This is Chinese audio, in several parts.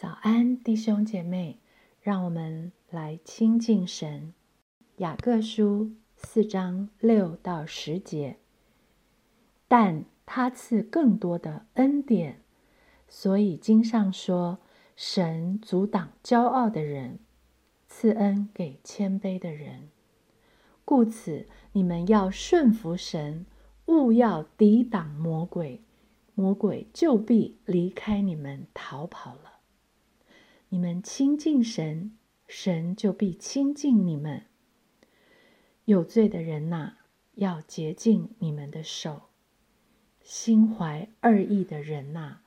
早安，弟兄姐妹，让我们来亲近神。雅各书四章六到十节，但他赐更多的恩典，所以经上说：“神阻挡骄傲的人，赐恩给谦卑的人。”故此，你们要顺服神，勿要抵挡魔鬼，魔鬼就必离开你们逃跑了。你们亲近神，神就必亲近你们。有罪的人呐，要洁净你们的手；心怀二意的人呐，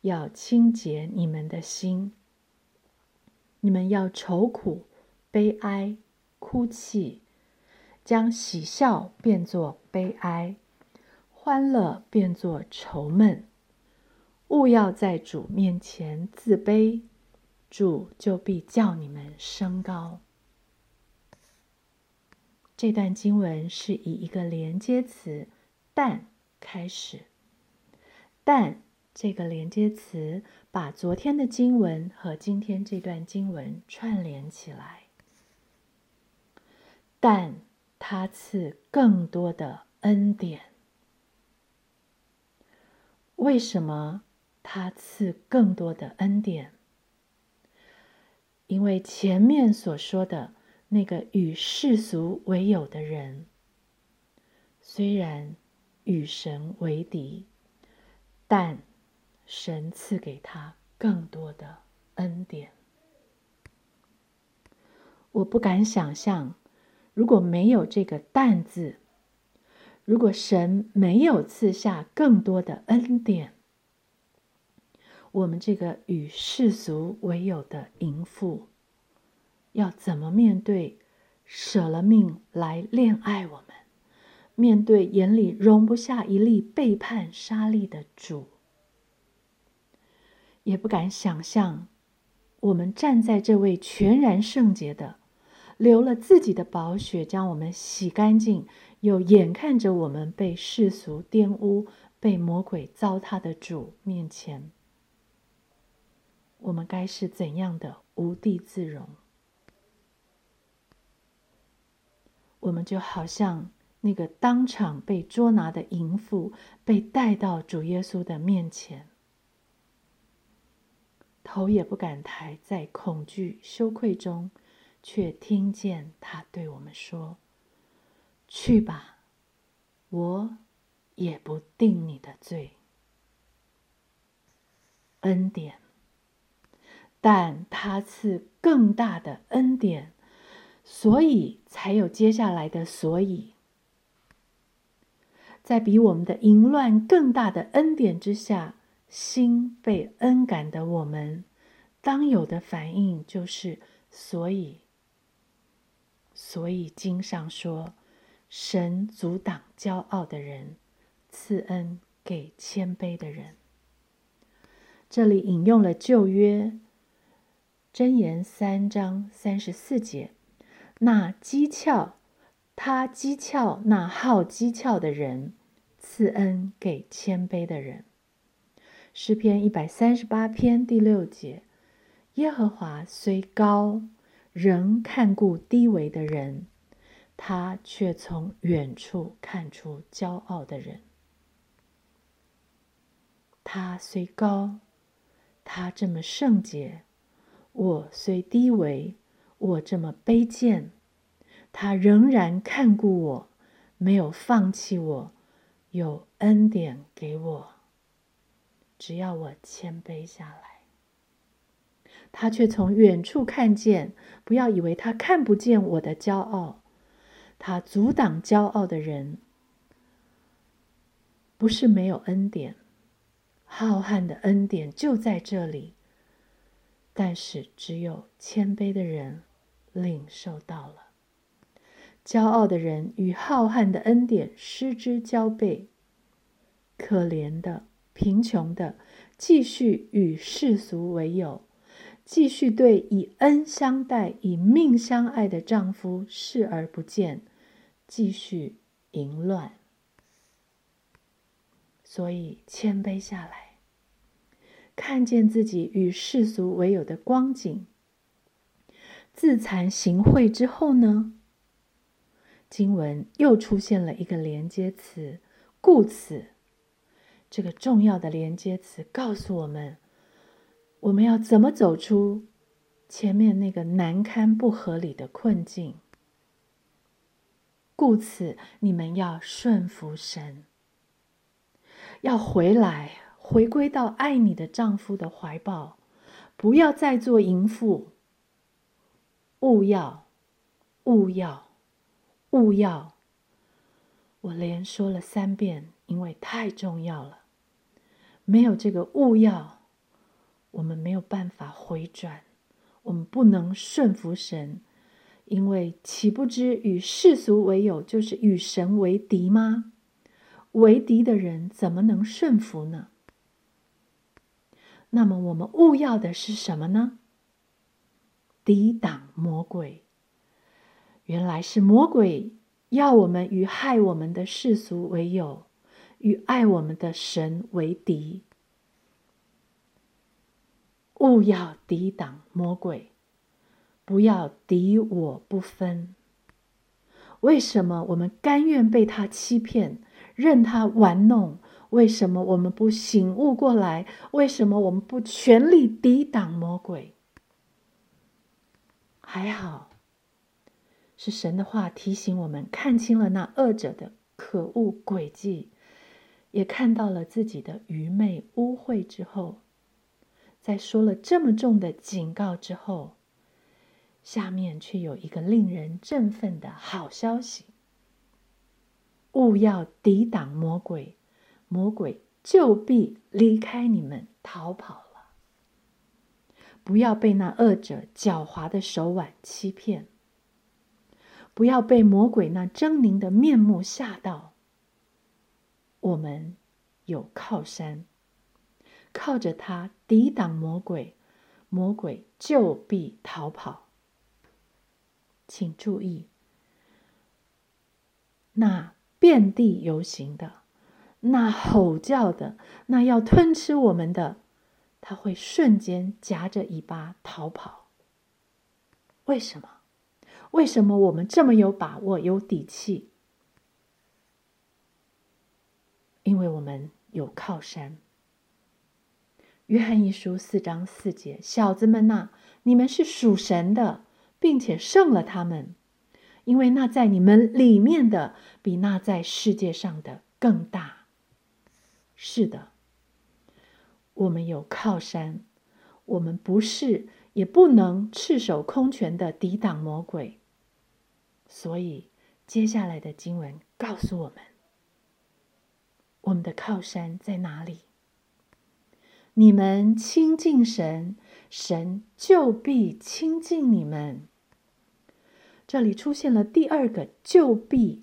要清洁你们的心。你们要愁苦、悲哀、哭泣，将喜笑变作悲哀，欢乐变作愁闷。勿要在主面前自卑。主就必叫你们升高。这段经文是以一个连接词“但”开始，“但”这个连接词把昨天的经文和今天这段经文串联起来。但他赐更多的恩典。为什么他赐更多的恩典？因为前面所说的那个与世俗为友的人，虽然与神为敌，但神赐给他更多的恩典。我不敢想象，如果没有这个“但”字，如果神没有赐下更多的恩典。我们这个与世俗为友的淫妇，要怎么面对舍了命来恋爱我们，面对眼里容不下一粒背叛沙粒的主？也不敢想象，我们站在这位全然圣洁的、流了自己的宝血将我们洗干净，又眼看着我们被世俗玷污、被魔鬼糟蹋的主面前。我们该是怎样的无地自容？我们就好像那个当场被捉拿的淫妇，被带到主耶稣的面前，头也不敢抬，在恐惧羞愧中，却听见他对我们说：“去吧，我也不定你的罪。”恩典。但他赐更大的恩典，所以才有接下来的。所以，在比我们的淫乱更大的恩典之下，心被恩感的我们，当有的反应就是“所以”。所以经上说：“神阻挡骄傲的人，赐恩给谦卑的人。”这里引用了旧约。箴言三章三十四节，那讥诮他讥诮那好讥诮的人，赐恩给谦卑的人。诗篇一百三十八篇第六节，耶和华虽高，仍看顾低微的人，他却从远处看出骄傲的人。他虽高，他这么圣洁。我虽低微，我这么卑贱，他仍然看顾我，没有放弃我，有恩典给我。只要我谦卑下来，他却从远处看见。不要以为他看不见我的骄傲，他阻挡骄傲的人，不是没有恩典，浩瀚的恩典就在这里。但是，只有谦卑的人领受到了；骄傲的人与浩瀚的恩典失之交臂。可怜的、贫穷的，继续与世俗为友，继续对以恩相待、以命相爱的丈夫视而不见，继续淫乱。所以，谦卑下来。看见自己与世俗为有的光景，自惭形秽之后呢？经文又出现了一个连接词“故此”，这个重要的连接词告诉我们，我们要怎么走出前面那个难堪不合理的困境。故此，你们要顺服神，要回来，回归到爱你的丈夫的怀抱，不要再做淫妇。勿要，勿要。勿要！我连说了三遍，因为太重要了。没有这个勿要，我们没有办法回转，我们不能顺服神，因为岂不知与世俗为友，就是与神为敌吗？为敌的人怎么能顺服呢？那么我们勿要的是什么呢？抵挡魔鬼。原来是魔鬼要我们与害我们的世俗为友，与爱我们的神为敌。勿要抵挡魔鬼，不要敌我不分。为什么我们甘愿被他欺骗，任他玩弄？为什么我们不醒悟过来？为什么我们不全力抵挡魔鬼？还好。是神的话提醒我们看清了那恶者的可恶诡计，也看到了自己的愚昧污秽之后，在说了这么重的警告之后，下面却有一个令人振奋的好消息：勿要抵挡魔鬼，魔鬼就必离开你们逃跑了。不要被那恶者狡猾的手腕欺骗。不要被魔鬼那狰狞的面目吓到。我们有靠山，靠着它抵挡魔鬼，魔鬼就必逃跑。请注意，那遍地游行的，那吼叫的，那要吞吃我们的，他会瞬间夹着尾巴逃跑。为什么？为什么我们这么有把握、有底气？因为我们有靠山。约翰一书四章四节：“小子们呐，你们是属神的，并且胜了他们，因为那在你们里面的，比那在世界上的更大。”是的，我们有靠山，我们不是。也不能赤手空拳的抵挡魔鬼，所以接下来的经文告诉我们：我们的靠山在哪里？你们亲近神，神就必亲近你们。这里出现了第二个“就必”，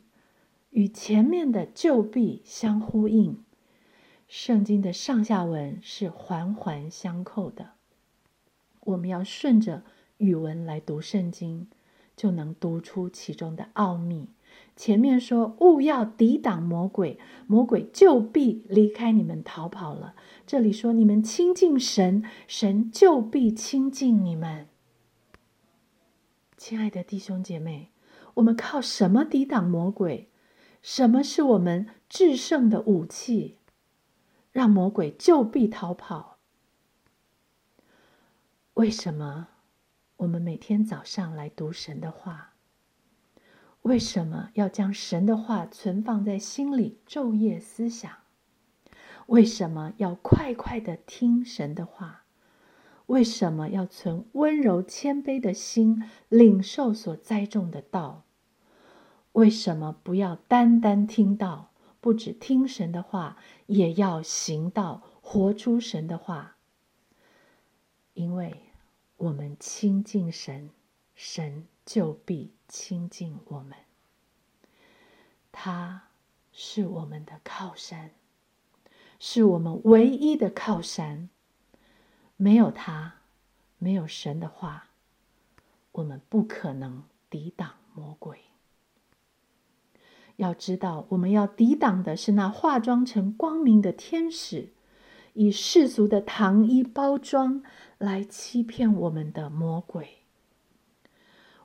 与前面的“就必”相呼应。圣经的上下文是环环相扣的。我们要顺着语文来读圣经，就能读出其中的奥秘。前面说勿要抵挡魔鬼，魔鬼就必离开你们逃跑了。这里说你们亲近神，神就必亲近你们。亲爱的弟兄姐妹，我们靠什么抵挡魔鬼？什么是我们制胜的武器，让魔鬼就必逃跑？为什么我们每天早上来读神的话？为什么要将神的话存放在心里昼夜思想？为什么要快快的听神的话？为什么要存温柔谦卑的心领受所栽种的道？为什么不要单单听到，不止听神的话，也要行道，活出神的话？因为。我们亲近神，神就必亲近我们。他是我们的靠山，是我们唯一的靠山。没有他，没有神的话，我们不可能抵挡魔鬼。要知道，我们要抵挡的是那化妆成光明的天使，以世俗的糖衣包装来欺骗我们的魔鬼。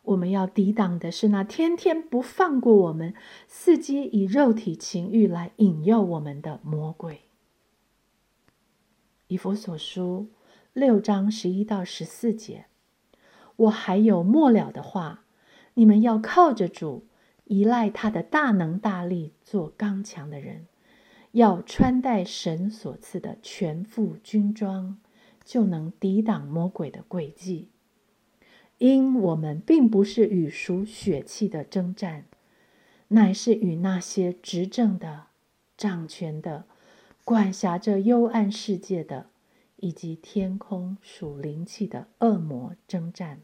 我们要抵挡的是那天天不放过我们、伺机以肉体情欲来引诱我们的魔鬼。以佛所书六章十一到十四节，我还有末了的话，你们要靠着主，依赖他的大能大力，做刚强的人，要穿戴神所赐的全副军装，就能抵挡魔鬼的诡计。因我们并不是与属血气的征战，乃是与那些执政的、掌权的。管辖着幽暗世界的，以及天空属灵气的恶魔征战，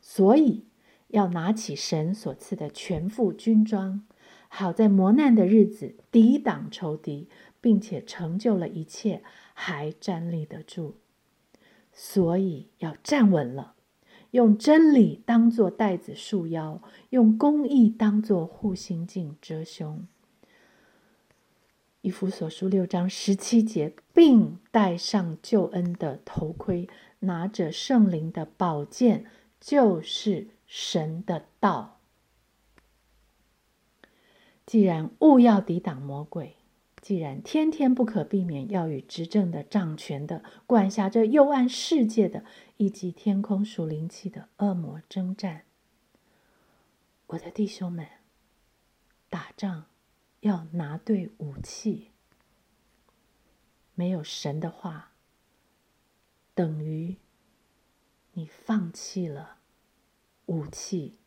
所以要拿起神所赐的全副军装，好在磨难的日子抵挡仇敌，并且成就了一切，还站立得住。所以要站稳了，用真理当作带子束腰，用公义当作护心镜遮胸。以弗所书六章十七节，并戴上救恩的头盔，拿着圣灵的宝剑，就是神的道。既然勿要抵挡魔鬼，既然天天不可避免要与执政的、掌权的、管辖着幽暗世界的以及天空属灵气的恶魔征战，我的弟兄们，打仗。要拿对武器，没有神的话，等于你放弃了武器，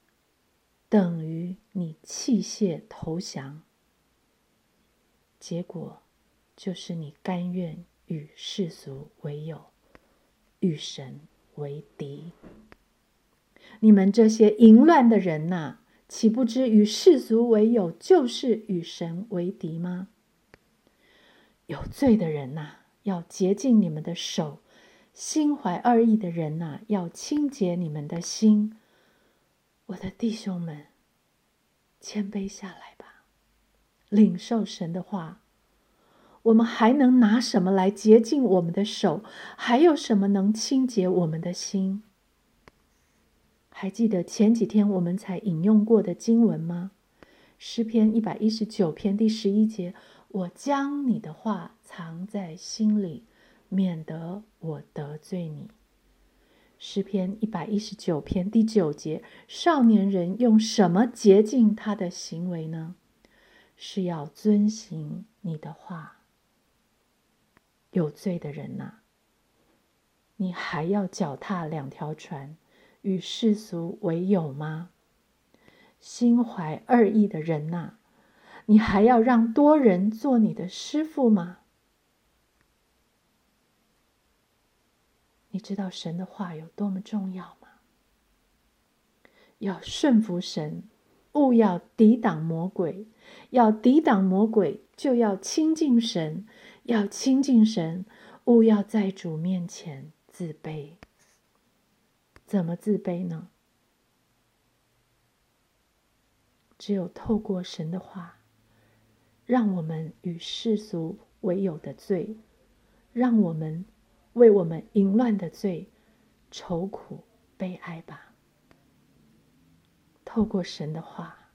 等于你弃械投降，结果就是你甘愿与世俗为友，与神为敌。你们这些淫乱的人呐！岂不知与世俗为友，就是与神为敌吗？有罪的人呐，要洁净你们的手；心怀二意的人呐，要清洁你们的心。我的弟兄们，谦卑下来吧，领受神的话。我们还能拿什么来洁净我们的手？还有什么能清洁我们的心？还记得前几天我们才引用过的经文吗？诗篇一百一十九篇第十一节：“我将你的话藏在心里，免得我得罪你。”诗篇一百一十九篇第九节：“少年人用什么洁净他的行为呢？是要遵行你的话。”有罪的人呐，你还要脚踏两条船。与世俗为友吗？心怀二意的人呐，你还要让多人做你的师傅吗？你知道神的话有多么重要吗？要顺服神，勿要抵挡魔鬼。要抵挡魔鬼，就要亲近神。要亲近神，勿要在主面前自卑。怎么自卑呢？只有透过神的话，让我们与世俗为友的罪，让我们为我们淫乱的罪愁苦悲哀吧。透过神的话，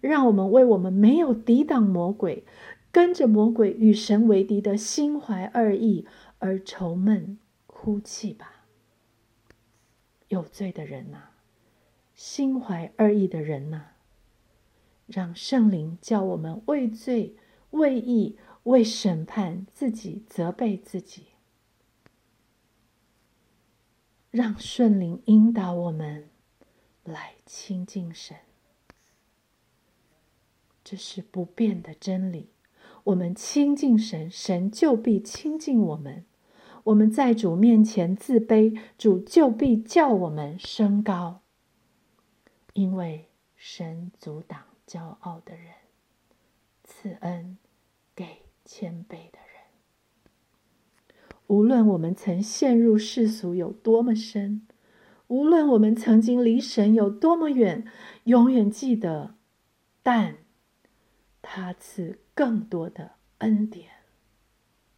让我们为我们没有抵挡魔鬼、跟着魔鬼与神为敌的心怀二意而愁闷哭泣吧。有罪的人呐，心怀二意的人呐，让圣灵叫我们为罪、为义、为审判自己责备自己，让圣灵引导我们来亲近神。这是不变的真理。我们亲近神，神就必亲近我们。我们在主面前自卑，主就必叫我们升高，因为神阻挡骄傲的人，赐恩给谦卑的人。无论我们曾陷入世俗有多么深，无论我们曾经离神有多么远，永远记得，但他赐更多的恩典。